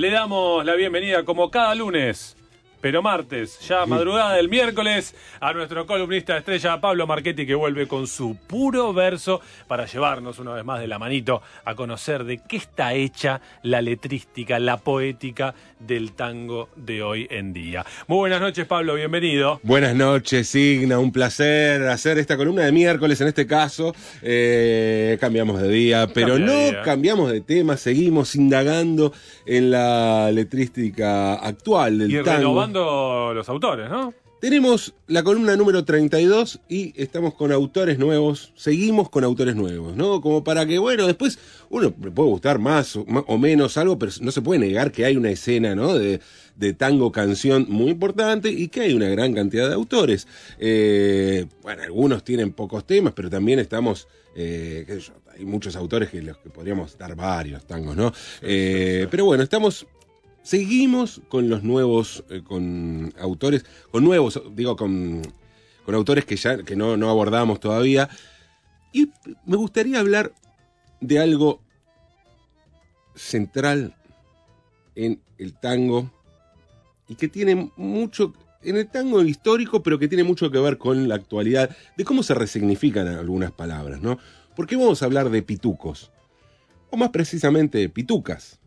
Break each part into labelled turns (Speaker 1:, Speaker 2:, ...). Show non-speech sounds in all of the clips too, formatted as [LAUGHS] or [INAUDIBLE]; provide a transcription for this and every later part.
Speaker 1: Le damos la bienvenida como cada lunes pero martes, ya madrugada del miércoles, a nuestro columnista estrella Pablo Marchetti que vuelve con su puro verso para llevarnos una vez más de la manito a conocer de qué está hecha la letrística, la poética del tango de hoy en día. Muy buenas noches Pablo, bienvenido.
Speaker 2: Buenas noches Signa, un placer hacer esta columna de miércoles en este caso. Eh, cambiamos de día, pero no cambiamos de tema, seguimos indagando en la letrística actual del tango
Speaker 1: los autores, ¿no?
Speaker 2: Tenemos la columna número 32 y estamos con autores nuevos, seguimos con autores nuevos, ¿no? Como para que, bueno, después uno le puede gustar más o, menos algo, pero no se puede negar que hay una escena, ¿no? De, tango canción muy importante y que hay una gran cantidad de autores. Eh, bueno, algunos tienen pocos temas, pero también estamos, eh, qué sé yo, hay muchos autores que los que podríamos dar varios tangos, ¿no? Eh, pero bueno, estamos Seguimos con los nuevos, eh, con autores, con nuevos, digo, con, con autores que ya que no, no abordamos todavía. Y me gustaría hablar de algo central en el tango y que tiene mucho en el tango histórico, pero que tiene mucho que ver con la actualidad, de cómo se resignifican algunas palabras, ¿no? Porque vamos a hablar de pitucos, o más precisamente de pitucas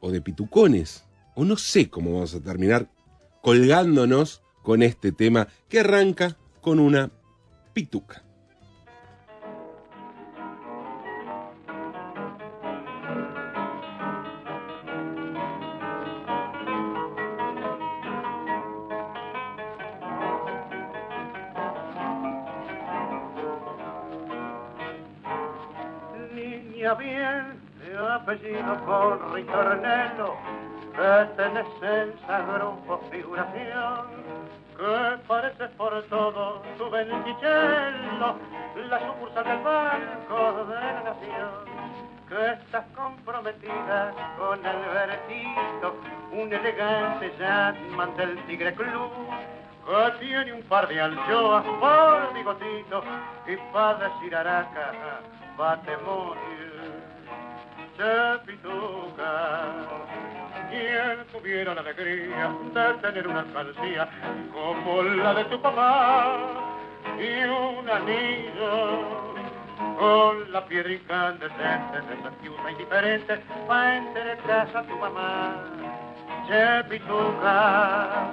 Speaker 2: o de pitucones, o no sé cómo vamos a terminar colgándonos con este tema que arranca con una pituca.
Speaker 3: Niña bien apellido por ritornello, que tenés esa grupo figuración, que parece por todo tu benticello, la sucursal del banco de la nación que estás comprometida con el vertito, un elegante Jatman del Tigre Club, que tiene un par de anchoas por bigotito y para decir araca a pituca. Quien tuviera la alegría de tener una alcancía como la de tu papá y un anillo con la piedra incandescente de esa ciudad indiferente para casa a tu mamá. Che pituca,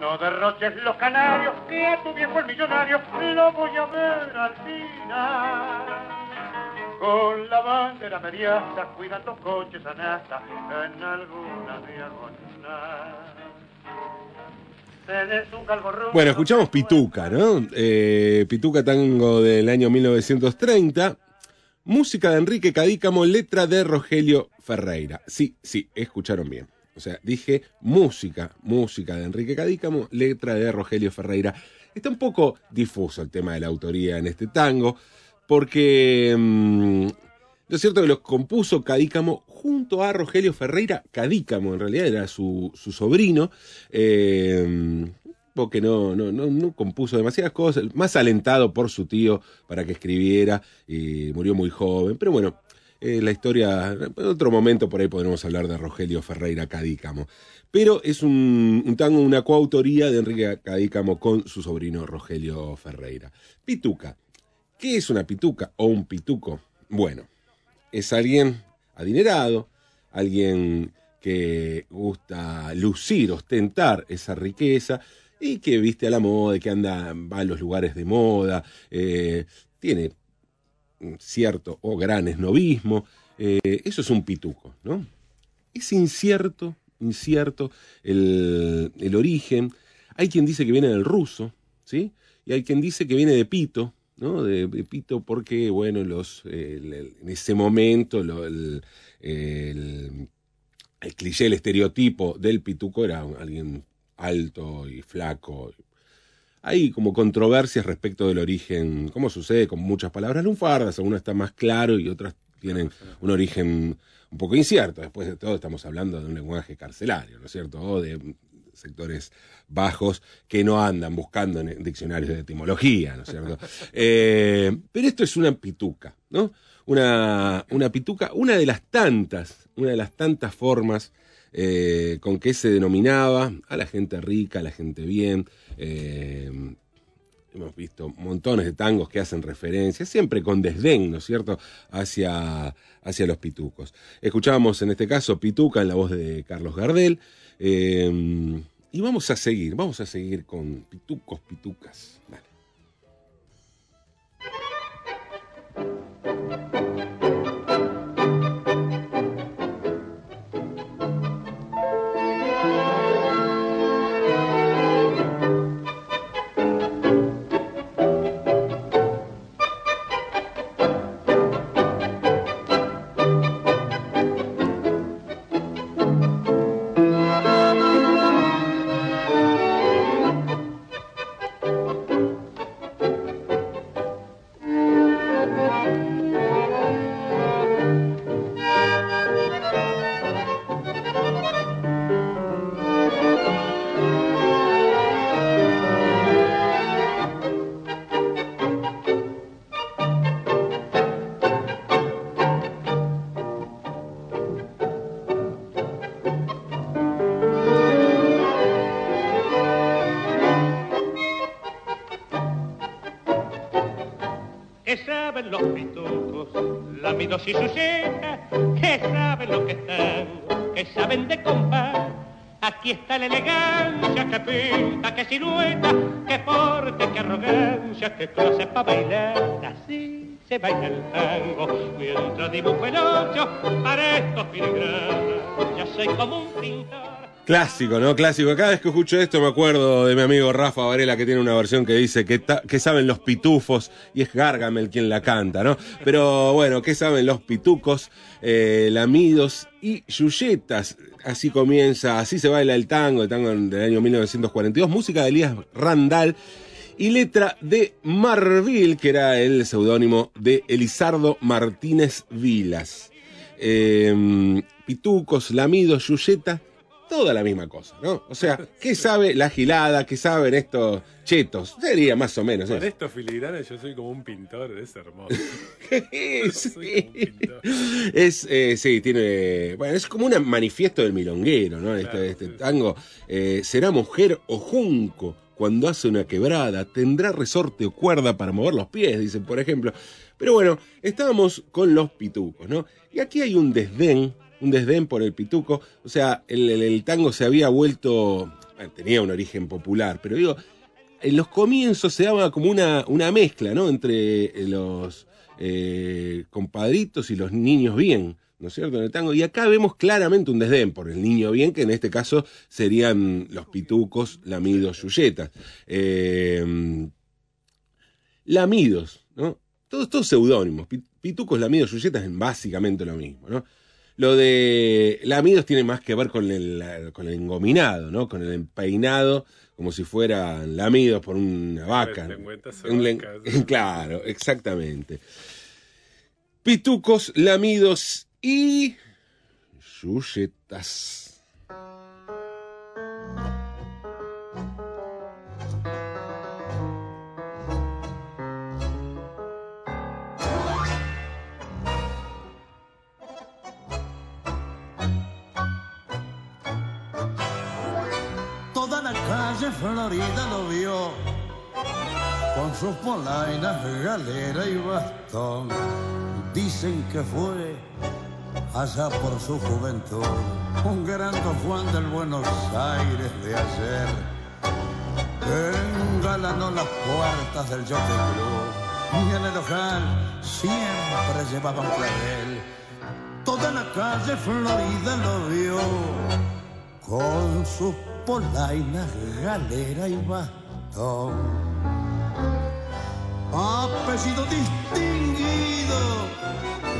Speaker 3: no derroches los canarios que a tu viejo el millonario lo voy a ver al final con la bandera mediasta, cuidando coches anasta en alguna diagonal.
Speaker 2: Bueno, escuchamos Pituca, ¿no? Eh, Pituca tango del año 1930. Música de Enrique Cadícamo, letra de Rogelio Ferreira. Sí, sí, escucharon bien. O sea, dije música, música de Enrique Cadícamo, letra de Rogelio Ferreira. Está un poco difuso el tema de la autoría en este tango porque mm, lo es cierto que los compuso Cadícamo junto a Rogelio Ferreira. Cadícamo en realidad era su, sobrino. Eh, porque no, no, no, compuso demasiadas cosas, más alentado por su tío para que escribiera, y murió muy joven. Pero bueno, eh, la historia, en otro momento por ahí podremos hablar de Rogelio Ferreira Cadícamo. Pero es un, un tango, una coautoría de Enrique Cadícamo con su sobrino Rogelio Ferreira. Pituca. ¿Qué es una pituca o un pituco? Bueno, es alguien adinerado, alguien que gusta lucir, ostentar esa riqueza y que viste a la moda, que anda, va a los lugares de moda, eh, tiene cierto o gran esnovismo. Eh, eso es un pituco, ¿no? Es incierto, incierto el, el origen. Hay quien dice que viene del ruso, ¿sí? Y hay quien dice que viene de pito, ¿no? De, Pito porque, bueno, los, en ese momento el, el, cliché, el estereotipo del pituco era alguien alto y flaco. Hay como controversias respecto del origen, como sucede con muchas palabras lunfardas, algunas están más claro y otras tienen un origen un poco incierto. Después de todo estamos hablando de un lenguaje carcelario, ¿no es cierto? O de sectores bajos que no andan buscando en diccionarios de etimología, ¿no es cierto? [LAUGHS] Eh, pero esto es una pituca. ¿no? Una, una pituca, una de las tantas, una de las tantas formas eh, con que se denominaba a la gente rica, a la gente bien. eh, hemos visto montones de tangos que hacen referencia, siempre con desdén, ¿no es cierto?, hacia, hacia los pitucos. Escuchábamos en este caso Pituca en la voz de Carlos Gardel. Eh, y vamos a seguir, vamos a seguir con pitucos, pitucas.
Speaker 3: Lamidos y sujetas? ¿Qué saben lo que están? ¿Qué saben de compás? Aquí está la elegancia, que pinta, que silueta, que porte, que arrogancia, que clase para bailar. Así se baila el tango, mientras dibujo el ocho para estos filigranas. Ya soy como un pintor.
Speaker 2: Clásico, ¿no? Clásico. Cada vez que escucho esto me acuerdo de mi amigo Rafa Varela que tiene una versión que dice que, saben los pitufos y es Gargamel quien la canta, ¿no? Pero bueno, ¿qué saben los pitucos, eh, lamidos y yuyetas? Así comienza, así se baila el tango, el tango del año 1942, música de Elías Randall y letra de Marvil, que era el seudónimo de Elizardo Martínez Vilas. Eh, pitucos, lamidos, yuyeta, toda la misma cosa, ¿no? O sea, ¿qué sabe la gilada? ¿Qué saben estos chetos? Sería más o menos
Speaker 1: Con estos filigranes yo soy como un pintor, es hermoso. [LAUGHS]
Speaker 2: Sí. [LAUGHS]
Speaker 1: Soy como un pintor.
Speaker 2: Es, eh, sí, tiene. Bueno, es como un manifiesto del milonguero, ¿no? Este,
Speaker 1: Claro,
Speaker 2: este
Speaker 1: sí.
Speaker 2: tango. Eh, será mujer o junco cuando hace una quebrada, tendrá resorte o cuerda para mover los pies, dicen, por ejemplo. Pero bueno, estábamos con los pitucos, ¿no? Y aquí hay un desdén, un desdén por el pituco. O sea, el, tango se había vuelto. tenía un origen popular, pero digo, en los comienzos se daba como una, una mezcla, ¿no? Entre eh, los eh, compadritos y los niños bien, ¿no es cierto? En el tango. Y acá vemos claramente un desdén por el niño bien, que en este caso serían los pitucos, lamidos, yuyetas. Eh, lamidos, ¿no? Todos, todos seudónimos. Pi- Pitucos, lamidos, yuyetas es básicamente lo mismo, ¿no? Lo de lamidos tiene más que ver con el, con el engominado, ¿no? Con el empeinado, como si fueran lamidos por una vaca. Un len-. [LAUGHS] Claro, exactamente. Pitucos, lamidos y yuyetas.
Speaker 4: Con sus polainas, galera y bastón. Dicen que fue allá por su juventud un gran Juan del Buenos Aires de ayer. Engalanó las puertas del Jockey Club y en el ojal siempre llevaban clavel. Toda la calle Florida lo vio con sus polainas, galera y bastón. Apellido distinguido,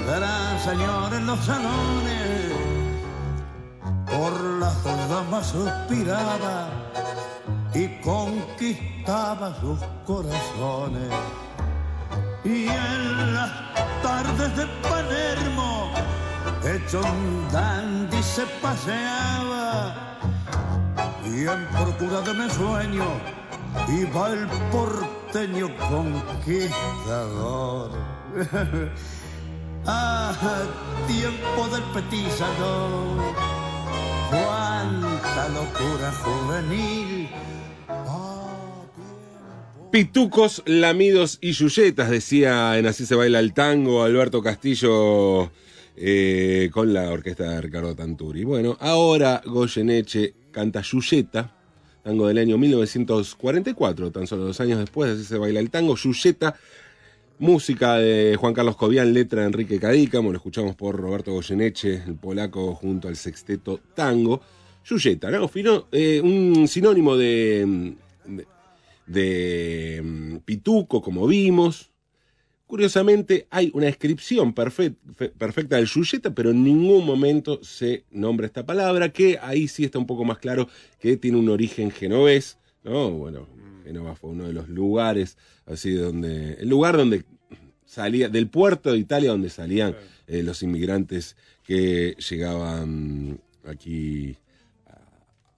Speaker 4: gran señor en los salones, por las damas suspiraba y conquistaba sus corazones. Y en las tardes de Palermo, hecho un dandy se paseaba. Y en procura de mi sueño iba el porteño conquistador. [LAUGHS] Ah, tiempo del petizano. Cuánta locura juvenil. Ah.
Speaker 2: Pitucos, lamidos y yuyetas, decía en Así se baila el tango Alberto Castillo eh, con la orquesta de Ricardo Tanturi. Bueno, ahora Goyeneche canta Yuyeta, tango del año 1944, tan solo dos años después, Así se baila el tango. Yuyeta, música de Juan Carlos Cobian, letra de Enrique Cadícamo, lo escuchamos por Roberto Goyeneche, el polaco, junto al sexteto tango. Yuyeta, ¿no? Fino- eh, un sinónimo de, de, mm, pituco, como vimos. Curiosamente, hay una descripción perfe- fe- perfecta del yuyeta, pero en ningún momento se nombra esta palabra, que ahí sí está un poco más claro que tiene un origen genovés, ¿no? Bueno, Génova fue uno de los lugares, así donde, el lugar donde salía, del puerto de Italia donde salían eh, los inmigrantes que llegaban aquí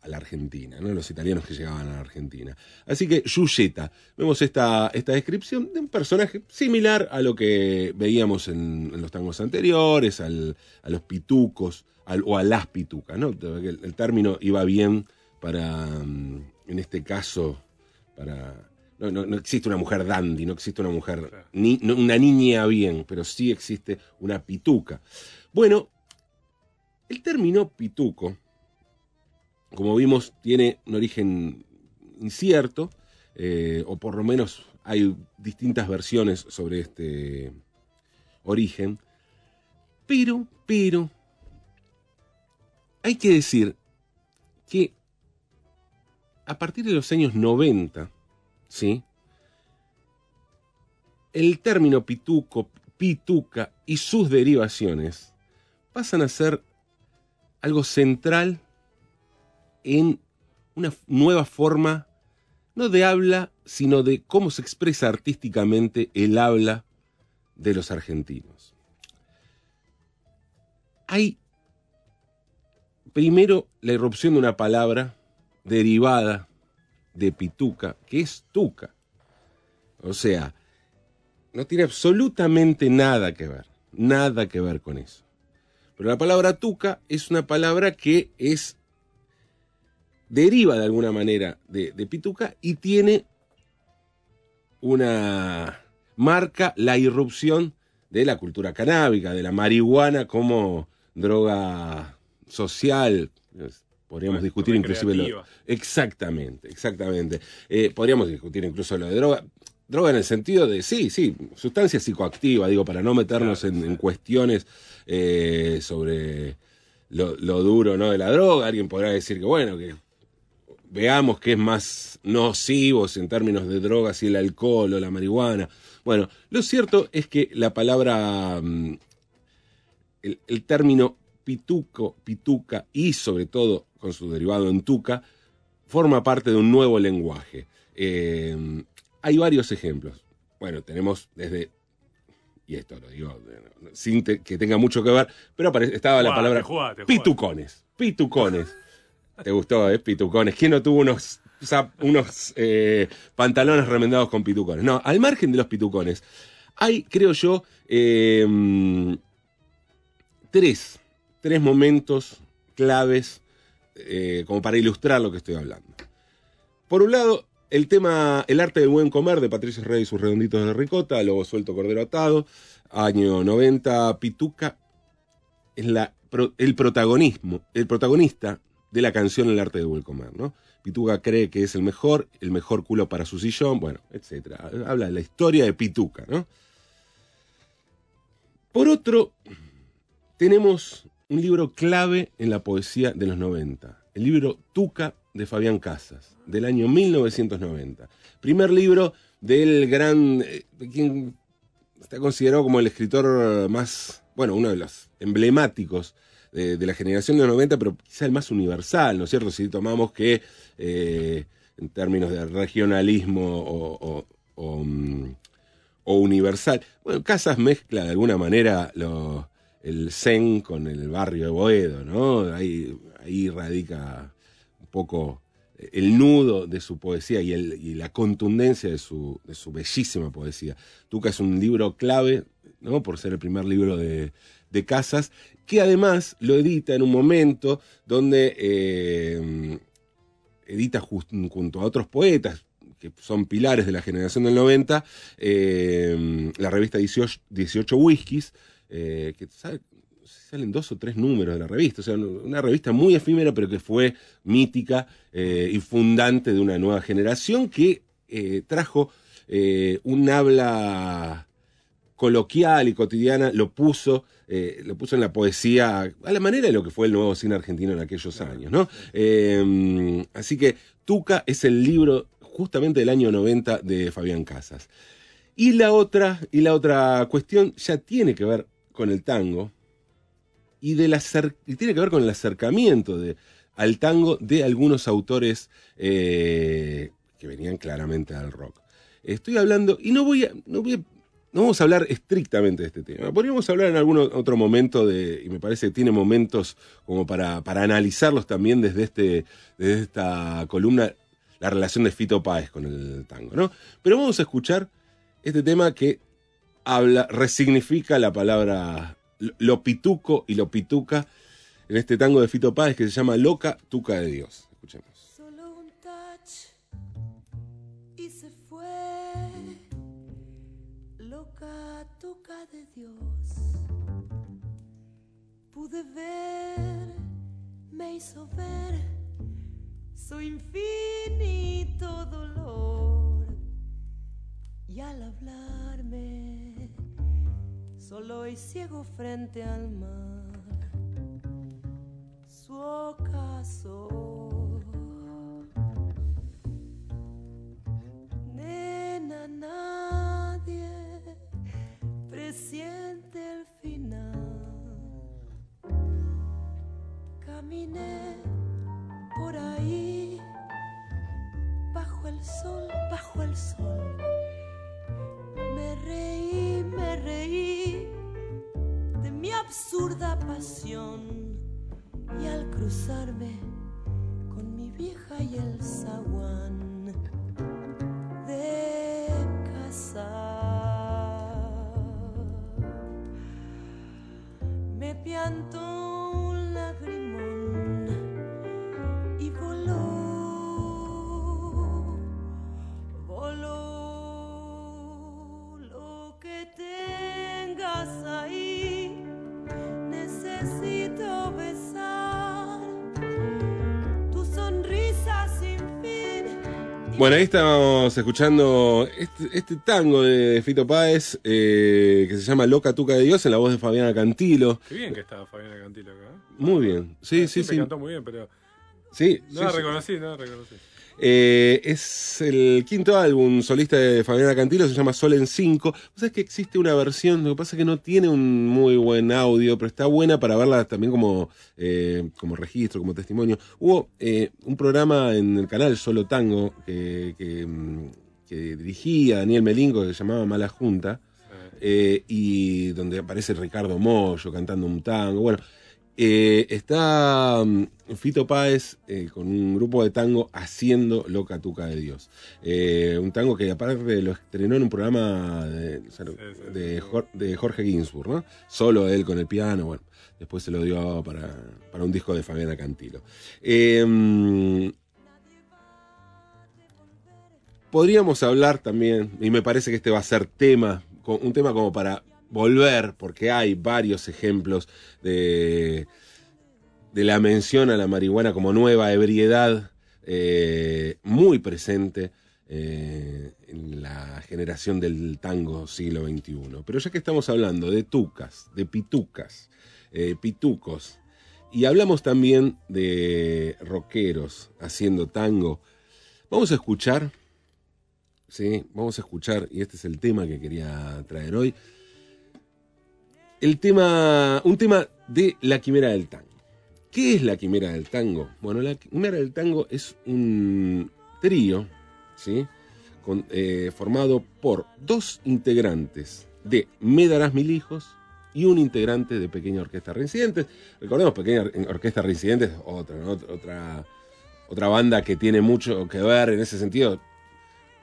Speaker 2: a la Argentina, ¿no? los italianos que llegaban a la Argentina. Así que Yuyeta, vemos esta, esta descripción de un personaje similar a lo que veíamos en, en los tangos anteriores, al- a los pitucos al- o a las pitucas. ¿no? El, el término iba bien para, mm, en este caso, para... No, no- no existe una mujer dandy, no existe una mujer, ni, no- una niña bien, pero sí existe una pituca. Bueno, el término pituco, como vimos, tiene un origen incierto, eh, o por lo menos hay distintas versiones sobre este origen, pero, pero, hay que decir que a partir de los años 90, ¿sí? El término pituco, pituca y sus derivaciones pasan a ser algo central en una nueva forma, no de habla, sino de cómo se expresa artísticamente el habla de los argentinos. Hay primero la irrupción de una palabra derivada de pituca, que es tuca. O sea, no tiene absolutamente nada que ver, nada que ver con eso. Pero la palabra tuca es una palabra que es deriva de alguna manera de, de pituca y tiene una marca la irrupción de la cultura canábica, de la marihuana como droga social. Podríamos
Speaker 1: Bueno,
Speaker 2: discutir inclusive lo. Exactamente, exactamente. Eh, podríamos discutir incluso lo de droga. Droga en el sentido de, sí, sí, sustancia psicoactiva, digo, para no meternos
Speaker 1: Claro,
Speaker 2: en,
Speaker 1: sí.
Speaker 2: en cuestiones eh, sobre lo, lo duro ¿no? de la droga. Alguien podrá decir que, bueno, que veamos qué es más nocivo en términos de drogas, si el alcohol o la marihuana. Bueno, lo cierto es que la palabra, mm, el, el término pituco, pituca y sobre todo con su derivado en tuca, forma parte de un nuevo lenguaje. Eh, hay varios ejemplos. Bueno, tenemos desde, y esto lo digo sin te- que tenga mucho que ver, pero estaba la
Speaker 1: Jugate,
Speaker 2: palabra
Speaker 1: jugate, jugate.
Speaker 2: pitucones, pitucones. ¿Te gustó, eh? Pitucones. ¿Quién no tuvo unos, unos eh, pantalones remendados con pitucones? No, al margen de los pitucones, hay, creo yo, eh, tres, tres momentos claves eh, como para ilustrar lo que estoy hablando. Por un lado, el tema El arte del buen comer de Patricio Rey y sus redonditos de ricota, Lobo suelto, cordero atado, año 90, Pituca es la, el protagonismo, el protagonista de la canción El arte del buen comer, ¿no? Pituca cree que es el mejor, el mejor culo para su sillón, bueno, etcétera. Habla de la historia de Pituca, ¿no? Por otro, tenemos un libro clave en la poesía de los 90, el libro Tuca de Fabián Casas, del año 1990. Primer libro del gran, eh, quien está considerado como el escritor más, bueno, uno de los emblemáticos de, de la generación de los 90, pero quizá el más universal, ¿no es cierto? Si tomamos que eh, en términos de regionalismo o, o- mm, o universal, bueno, Casas mezcla de alguna manera lo- el zen con el barrio de Boedo, ¿no? Ahí, ahí radica un poco el nudo de su poesía y, el- y la contundencia de su, de su bellísima poesía. Tuca es un libro clave, ¿no? Por ser el primer libro de, de Casas, que además lo edita en un momento donde eh, edita junto a otros poetas que son pilares de la generación del 90, eh, la revista 18, 18 Whiskies, eh, que salen dos o tres números de la revista, o sea, una revista muy efímera, pero que fue mítica y fundante de una nueva generación que trajo un habla coloquial y cotidiana, lo puso, eh, lo puso en la poesía a la manera de lo que fue el nuevo cine argentino en aquellos años, ¿no? Eh, así que Tuca es el libro justamente del año 90 de Fabián Casas. Y la otra, y la otra cuestión ya tiene que ver con el tango y, del acer- y tiene que ver con el acercamiento de, al tango de algunos autores eh, que venían claramente al rock. Estoy hablando, y no voy a, no voy a- no vamos a hablar estrictamente de este tema. Podríamos hablar en algún otro momento de, y me parece que tiene momentos como para, para analizarlos también desde, este, desde esta columna, la relación de Fito Páez con el tango, ¿no? Pero vamos a escuchar este tema que habla, resignifica la palabra lo- pituco y lo pituca en este tango de Fito Páez que se llama Loca Tuca de Dios. Escuchemos.
Speaker 5: Pude ver, me hizo ver su infinito dolor. Y al hablarme, solo y ciego frente al mar me
Speaker 2: Bueno, ahí estamos escuchando este, este tango de Fito Páez eh, que se llama Loca Tuca de Dios en la voz de Fabiana Cantilo.
Speaker 1: Qué bien que estaba Fabiana Cantilo acá. ¿eh?
Speaker 2: Muy bien. Sí, sí,
Speaker 1: Siempre
Speaker 2: sí.
Speaker 1: cantó muy bien, pero
Speaker 2: Sí,
Speaker 1: no
Speaker 2: sí,
Speaker 1: la
Speaker 2: sí.
Speaker 1: reconocí, no la reconocí.
Speaker 2: Eh, es el quinto álbum solista de Fabiana Cantilo, se llama Sol en 5. sabes que existe una versión, lo que pasa es que no tiene un muy buen audio, pero está buena para verla también como, eh, como registro, como testimonio. Hubo eh, un programa en el canal Solo Tango que, que, mm, que dirigía Daniel Melingo que se llamaba Mala Junta. y donde aparece Ricardo Mollo cantando un tango. Bueno, eh, está mm, Fito Páez eh, con un grupo de tango haciendo Loca Tuca de Dios. Eh, un tango que aparte lo estrenó en un programa de, o sea,
Speaker 1: sí,
Speaker 2: de Jorge Ginsburg, ¿no? Solo él con el piano, bueno. Después se lo dio para, para un disco de Fabiana Cantilo. Mm, podríamos hablar también, y me parece que este va a ser tema, un tema como para volver, porque hay varios ejemplos de, de la mención a la marihuana como nueva ebriedad eh, muy presente eh, en la generación del tango siglo XXI. Pero ya que estamos hablando de tucas, de pitucas, eh, pitucos, y hablamos también de rockeros haciendo tango, vamos a escuchar ¿sí? Vamos a escuchar, y este es el tema que quería traer hoy, el tema, un tema de la quimera del tango. ¿Qué es la quimera del tango? Bueno, la quimera del tango es un trío, ¿sí? Eh, formado por dos integrantes de Me darás mil hijos y un integrante de Pequeña Orquesta Reincidentes. Recordemos, Pequeña Orquesta Reincidentes, otra, ¿no? otra, otra banda que tiene mucho que ver en ese sentido,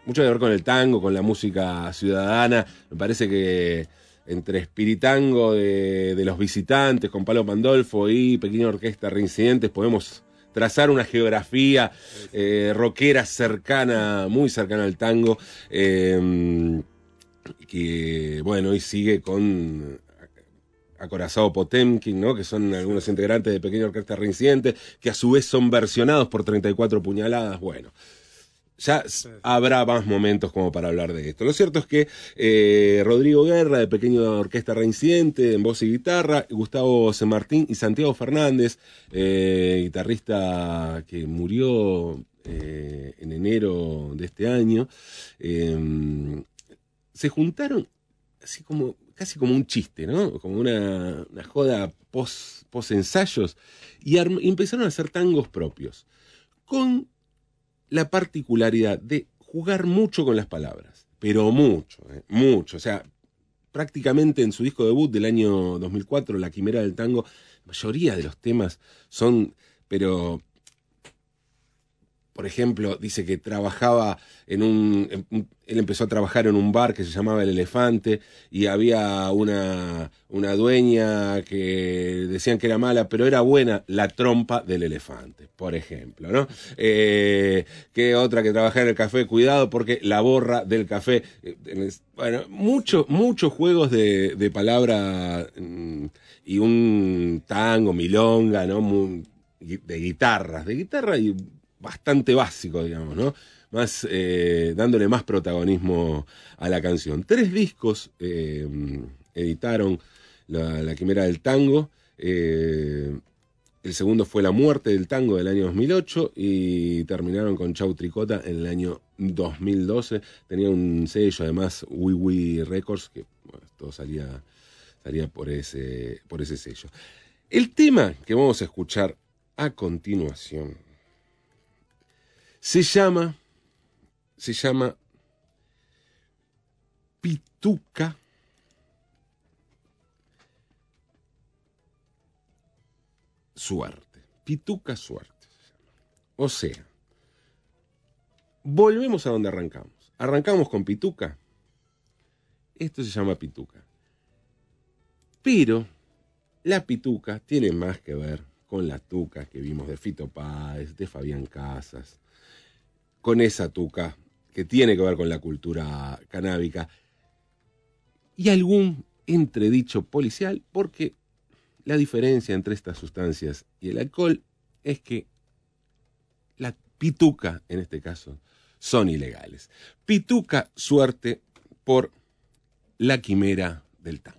Speaker 2: mucho que ver con el tango, con la música ciudadana. Me parece que entre Espiritango de, los visitantes, con Palo Pandolfo y Pequeña Orquesta Reincidentes, podemos trazar una geografía eh, rockera cercana, muy cercana al tango, eh, que bueno, hoy sigue con Acorazado Potemkin, ¿no? que son algunos integrantes de Pequeña Orquesta Reincidente, que a su vez son versionados por 34 puñaladas. Bueno, ya habrá más momentos como para hablar de esto. Lo cierto es que eh, Rodrigo Guerra, de Pequeña Orquesta Reincidente, en voz y guitarra, Gustavo C. Martín y Santiago Fernández, eh, guitarrista que murió eh, en enero de este año, eh, se juntaron así como casi como un chiste, ¿no? Como una, una joda post, post ensayos y, y empezaron a hacer tangos propios con la particularidad de jugar mucho con las palabras, pero mucho, ¿eh? mucho, o sea, prácticamente en su disco debut del año 2004, La Quimera del Tango, la mayoría de los temas son, pero por ejemplo, dice que trabajaba en un, Él empezó a trabajar en un bar que se llamaba El Elefante y había una, una dueña que decían que era mala, pero era buena, la trompa del elefante, por ejemplo, ¿no? Eh, que otra que trabajaba en el café, cuidado porque la borra del café. eh, Bueno, muchos muchos juegos de, de palabra mm, y un tango, milonga, ¿no? De guitarras, de guitarra y bastante básico, digamos, ¿no? Más, eh, dándole más protagonismo a la canción. Tres discos eh, editaron la, la Quimera del Tango. eh, el segundo fue La Muerte del Tango del año 2008 y terminaron con Chau Tricota en el año 2012. Tenía un sello, además, Wii Records, que todo salía, salía por, ese, por ese sello. El tema que vamos a escuchar a continuación se llama, se llama Pituca Suerte. Pituca Suerte. O sea, volvemos a donde arrancamos. Arrancamos con Pituca. Esto se llama Pituca. Pero la Pituca tiene más que ver con la tuca que vimos de Fito Páez, de Fabián Casas, con esa tuca que tiene que ver con la cultura canábica y algún entredicho policial, porque la diferencia entre estas sustancias y el alcohol es que la pituca, en este caso, son ilegales. Pituca, suerte por la quimera del tango.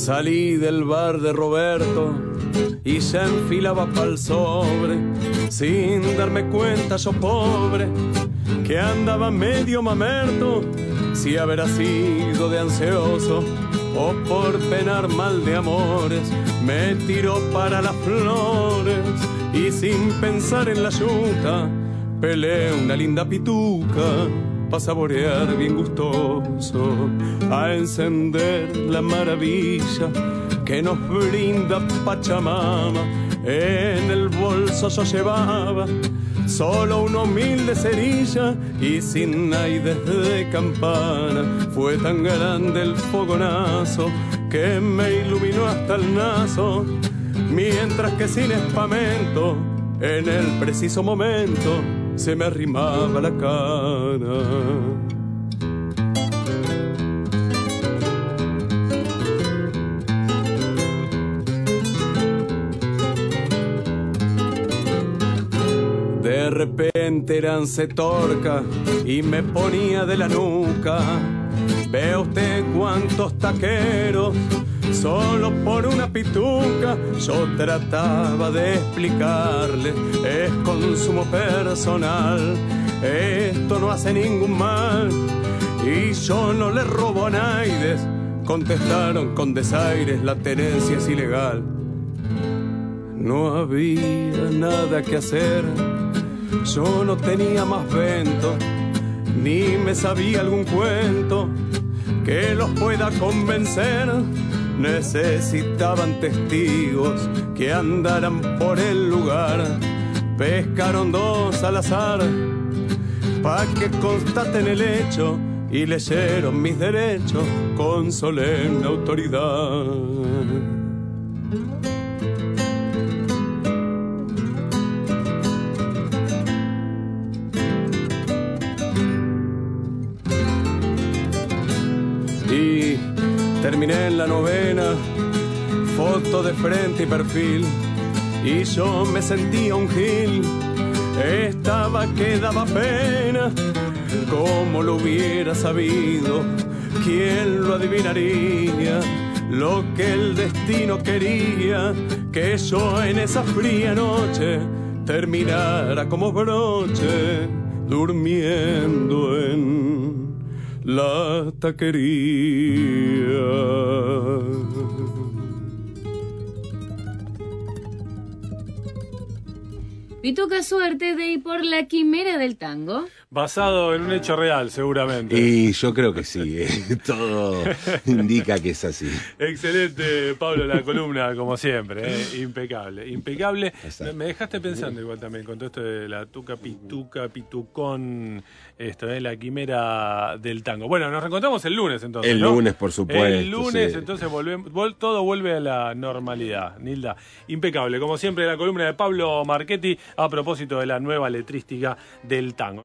Speaker 6: Salí del bar de Roberto y se enfilaba pa'l sobre, sin darme cuenta yo pobre, que andaba medio mamerto, si habrá sido de ansioso o por penar mal de amores, me tiró para las flores y sin pensar en la yuca, peleé una linda pituca pa' saborear bien gustoso, a encender la maravilla que nos brinda Pachamama. En el bolso yo llevaba solo una humilde cerilla y sin aires de campana. Fue tan grande el fogonazo que me iluminó hasta el naso, mientras que sin espamento, en el preciso momento, se me arrimaba la cara. De repente eran se torca y me ponía de la nuca. Ve usted cuántos taqueros, solo por una pituca. Yo trataba de explicarle, es consumo personal. Esto no hace ningún mal y yo no le robo a Naides. Contestaron con desaires, la tenencia es ilegal. No había nada que hacer, yo no tenía más vento, ni me sabía algún cuento que los pueda convencer. Necesitaban testigos que andaran por el lugar. Pescaron dos al azar pa' que constaten el hecho y leyeron mis derechos con solemne autoridad. De frente y perfil, y yo me sentía un gil, estaba que daba pena, como lo hubiera sabido, quién lo adivinaría, lo que el destino quería, que yo en esa fría noche terminara como broche, durmiendo en la taquería.
Speaker 7: Pituca suerte de ir por la quimera del tango.
Speaker 1: Basado en un hecho real, seguramente.
Speaker 2: Y yo creo que sí, eh, [LAUGHS] todo indica que es así.
Speaker 1: Excelente, Pablo, la columna, como siempre. eh, Impecable, impecable.
Speaker 2: Exacto.
Speaker 1: Me, dejaste pensando igual también con todo esto de la tuca, pituca, pitucón, esto, eh, la quimera del tango. Bueno, nos reencontramos el lunes entonces.
Speaker 2: El
Speaker 1: ¿no?
Speaker 2: lunes, por supuesto,
Speaker 1: El lunes,
Speaker 2: sí.
Speaker 1: entonces volvemos, vol- todo vuelve a la normalidad. Nilda, impecable. Como siempre, la columna de Pablo Marchetti a propósito de la nueva letrística del tango.